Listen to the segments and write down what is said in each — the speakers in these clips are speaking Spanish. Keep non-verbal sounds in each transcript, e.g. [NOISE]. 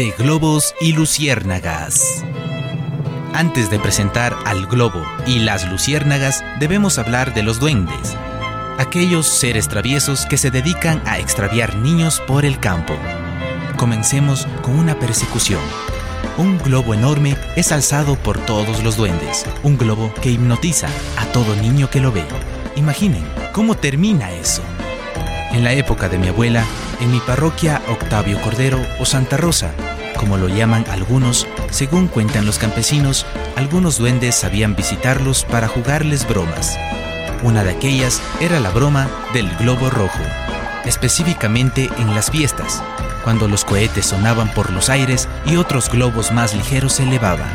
de globos y luciérnagas. Antes de presentar al globo y las luciérnagas, debemos hablar de los duendes, aquellos seres traviesos que se dedican a extraviar niños por el campo. Comencemos con una persecución. Un globo enorme es alzado por todos los duendes, un globo que hipnotiza a todo niño que lo ve. Imaginen cómo termina eso. En la época de mi abuela, en mi parroquia Octavio Cordero o Santa Rosa, como lo llaman algunos, según cuentan los campesinos, algunos duendes sabían visitarlos para jugarles bromas. Una de aquellas era la broma del globo rojo, específicamente en las fiestas, cuando los cohetes sonaban por los aires y otros globos más ligeros se elevaban.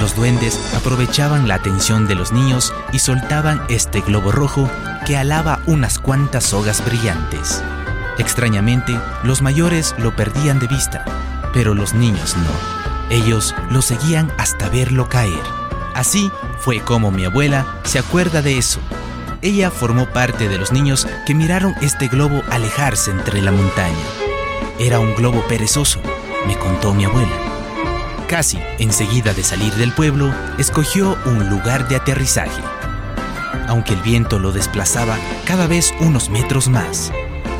Los duendes aprovechaban la atención de los niños y soltaban este globo rojo que alaba unas cuantas sogas brillantes. Extrañamente, los mayores lo perdían de vista, pero los niños no. Ellos lo seguían hasta verlo caer. Así fue como mi abuela se acuerda de eso. Ella formó parte de los niños que miraron este globo alejarse entre la montaña. Era un globo perezoso, me contó mi abuela. Casi enseguida de salir del pueblo, escogió un lugar de aterrizaje, aunque el viento lo desplazaba cada vez unos metros más.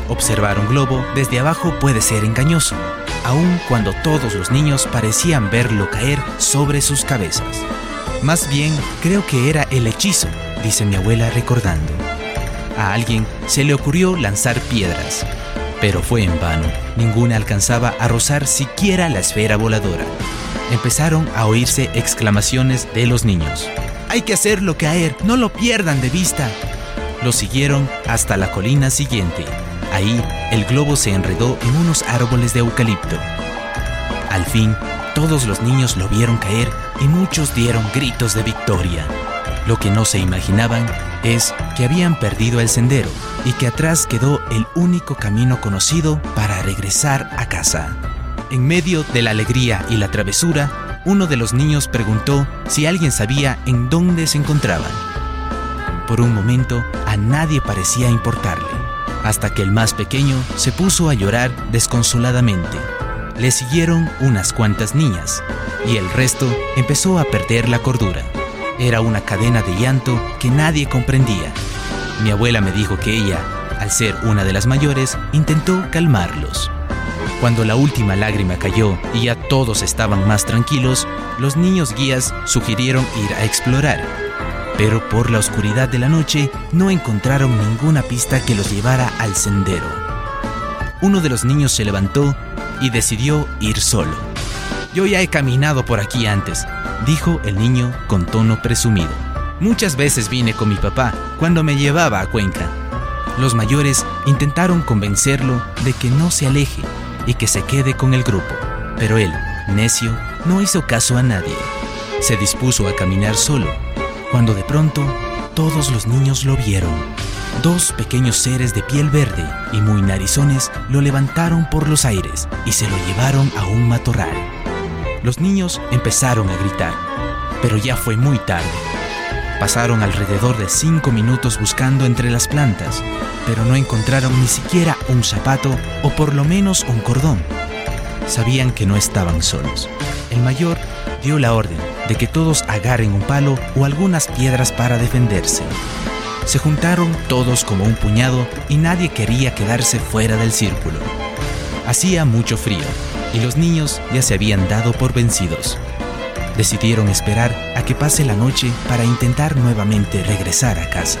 Observar un globo desde abajo puede ser engañoso, aun cuando todos los niños parecían verlo caer sobre sus cabezas. Más bien, creo que era el hechizo, dice mi abuela recordando. A alguien se le ocurrió lanzar piedras, pero fue en vano. Ninguna alcanzaba a rozar siquiera la esfera voladora. Empezaron a oírse exclamaciones de los niños. Hay que hacerlo caer, no lo pierdan de vista. Lo siguieron hasta la colina siguiente. Ahí, el globo se enredó en unos árboles de eucalipto. Al fin, todos los niños lo vieron caer y muchos dieron gritos de victoria. Lo que no se imaginaban es que habían perdido el sendero y que atrás quedó el único camino conocido para regresar a casa. En medio de la alegría y la travesura, uno de los niños preguntó si alguien sabía en dónde se encontraban. Por un momento, a nadie parecía importarle hasta que el más pequeño se puso a llorar desconsoladamente. Le siguieron unas cuantas niñas y el resto empezó a perder la cordura. Era una cadena de llanto que nadie comprendía. Mi abuela me dijo que ella, al ser una de las mayores, intentó calmarlos. Cuando la última lágrima cayó y ya todos estaban más tranquilos, los niños guías sugirieron ir a explorar pero por la oscuridad de la noche no encontraron ninguna pista que los llevara al sendero. Uno de los niños se levantó y decidió ir solo. Yo ya he caminado por aquí antes, dijo el niño con tono presumido. Muchas veces vine con mi papá cuando me llevaba a Cuenca. Los mayores intentaron convencerlo de que no se aleje y que se quede con el grupo, pero él, necio, no hizo caso a nadie. Se dispuso a caminar solo cuando de pronto todos los niños lo vieron. Dos pequeños seres de piel verde y muy narizones lo levantaron por los aires y se lo llevaron a un matorral. Los niños empezaron a gritar, pero ya fue muy tarde. Pasaron alrededor de cinco minutos buscando entre las plantas, pero no encontraron ni siquiera un zapato o por lo menos un cordón. Sabían que no estaban solos. El mayor dio la orden de que todos agarren un palo o algunas piedras para defenderse. Se juntaron todos como un puñado y nadie quería quedarse fuera del círculo. Hacía mucho frío y los niños ya se habían dado por vencidos. Decidieron esperar a que pase la noche para intentar nuevamente regresar a casa.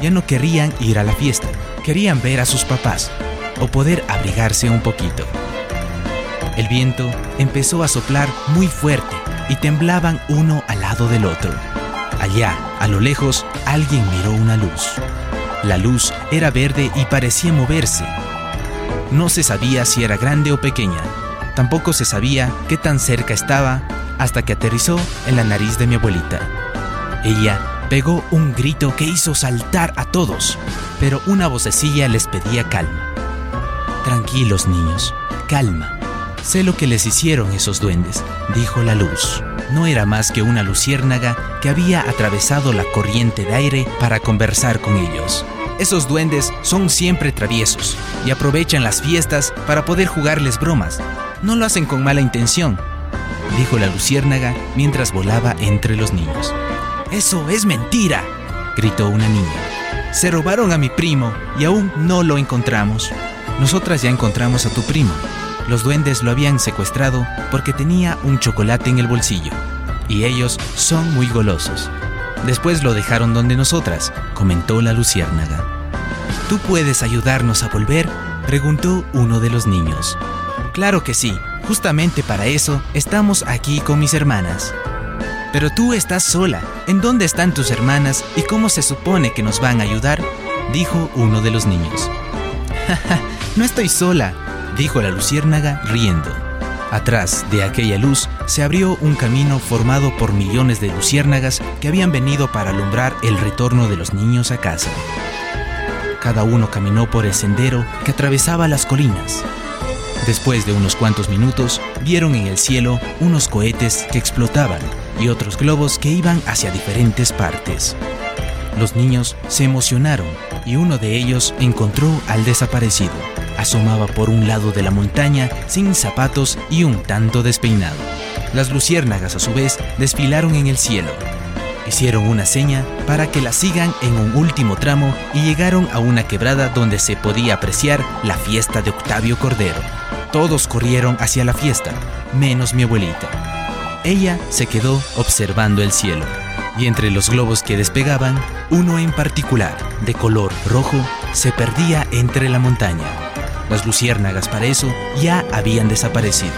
Ya no querían ir a la fiesta, querían ver a sus papás o poder abrigarse un poquito. El viento empezó a soplar muy fuerte y temblaban uno al lado del otro. Allá, a lo lejos, alguien miró una luz. La luz era verde y parecía moverse. No se sabía si era grande o pequeña. Tampoco se sabía qué tan cerca estaba hasta que aterrizó en la nariz de mi abuelita. Ella pegó un grito que hizo saltar a todos, pero una vocecilla les pedía calma. Tranquilos niños, calma. Sé lo que les hicieron esos duendes, dijo la luz. No era más que una luciérnaga que había atravesado la corriente de aire para conversar con ellos. Esos duendes son siempre traviesos y aprovechan las fiestas para poder jugarles bromas. no lo hacen con mala intención, dijo la luciérnaga mientras volaba entre los niños. Eso es mentira, gritó una niña. Se robaron a mi primo y aún no lo encontramos. Nosotras ya encontramos a tu primo. Los duendes lo habían secuestrado porque tenía un chocolate en el bolsillo. Y ellos son muy golosos. Después lo dejaron donde nosotras, comentó la luciérnaga. ¿Tú puedes ayudarnos a volver? preguntó uno de los niños. Claro que sí, justamente para eso estamos aquí con mis hermanas. Pero tú estás sola. ¿En dónde están tus hermanas y cómo se supone que nos van a ayudar? dijo uno de los niños. [LAUGHS] no estoy sola, dijo la luciérnaga riendo. Atrás de aquella luz se abrió un camino formado por millones de luciérnagas que habían venido para alumbrar el retorno de los niños a casa. Cada uno caminó por el sendero que atravesaba las colinas. Después de unos cuantos minutos, vieron en el cielo unos cohetes que explotaban y otros globos que iban hacia diferentes partes. Los niños se emocionaron y uno de ellos encontró al desaparecido. Asomaba por un lado de la montaña sin zapatos y un tanto despeinado. Las luciérnagas a su vez desfilaron en el cielo. Hicieron una seña para que la sigan en un último tramo y llegaron a una quebrada donde se podía apreciar la fiesta de Octavio Cordero. Todos corrieron hacia la fiesta, menos mi abuelita. Ella se quedó observando el cielo y entre los globos que despegaban, uno en particular, de color rojo, se perdía entre la montaña. Las luciérnagas para eso ya habían desaparecido.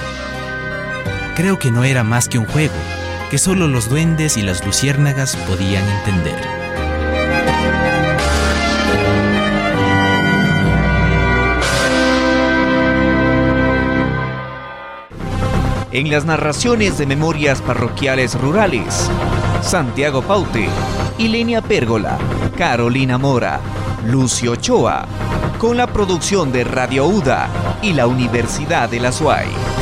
Creo que no era más que un juego, que solo los duendes y las luciérnagas podían entender. En las narraciones de memorias parroquiales rurales, Santiago Paute, Ilenia Pérgola, Carolina Mora, Lucio Ochoa, con la producción de Radio UDA y la Universidad de la SUAY.